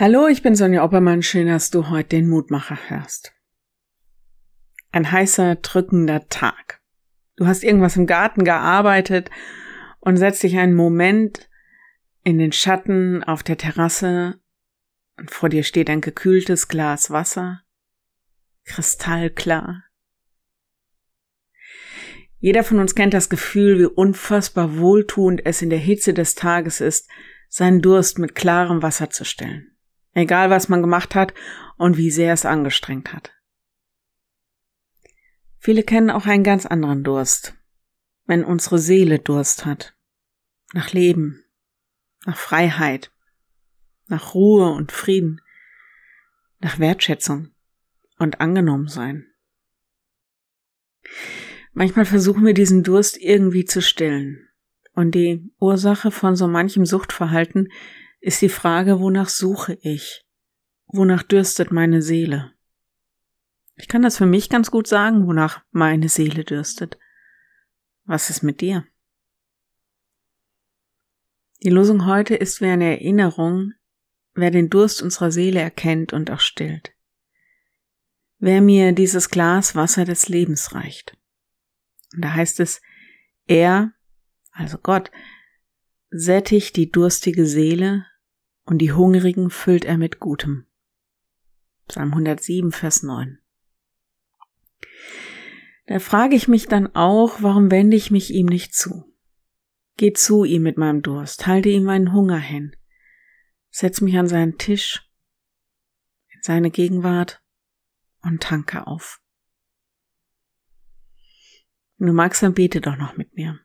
Hallo, ich bin Sonja Oppermann. Schön, dass du heute den Mutmacher hörst. Ein heißer, drückender Tag. Du hast irgendwas im Garten gearbeitet und setzt dich einen Moment in den Schatten auf der Terrasse und vor dir steht ein gekühltes Glas Wasser, kristallklar. Jeder von uns kennt das Gefühl, wie unfassbar wohltuend es in der Hitze des Tages ist, seinen Durst mit klarem Wasser zu stillen egal was man gemacht hat und wie sehr es angestrengt hat. Viele kennen auch einen ganz anderen Durst, wenn unsere Seele Durst hat, nach Leben, nach Freiheit, nach Ruhe und Frieden, nach Wertschätzung und angenommen sein. Manchmal versuchen wir diesen Durst irgendwie zu stillen. Und die Ursache von so manchem Suchtverhalten ist die Frage, wonach suche ich? Wonach dürstet meine Seele? Ich kann das für mich ganz gut sagen, wonach meine Seele dürstet. Was ist mit dir? Die Losung heute ist wie eine Erinnerung, wer den Durst unserer Seele erkennt und auch stillt. Wer mir dieses Glas Wasser des Lebens reicht. Und da heißt es, er, also Gott, sättigt die durstige Seele und die Hungrigen füllt er mit Gutem. Psalm 107, Vers 9. Da frage ich mich dann auch, warum wende ich mich ihm nicht zu? Geh zu ihm mit meinem Durst, halte ihm meinen Hunger hin, setz mich an seinen Tisch, in seine Gegenwart und tanke auf. Wenn du magst, dann bete doch noch mit mir.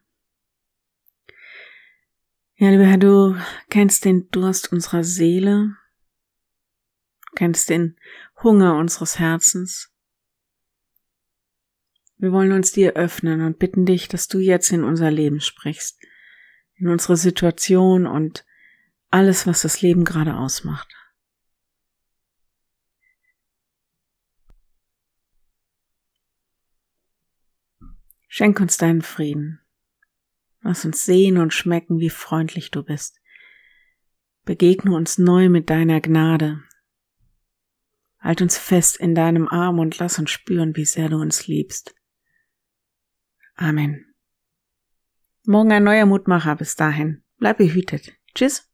Ja, lieber Herr, du kennst den Durst unserer Seele, kennst den Hunger unseres Herzens. Wir wollen uns dir öffnen und bitten dich, dass du jetzt in unser Leben sprichst, in unsere Situation und alles, was das Leben gerade ausmacht. Schenk uns deinen Frieden. Lass uns sehen und schmecken, wie freundlich du bist. Begegne uns neu mit deiner Gnade. Halt uns fest in deinem Arm und lass uns spüren, wie sehr du uns liebst. Amen. Morgen ein neuer Mutmacher. Bis dahin. Bleib behütet. Tschüss.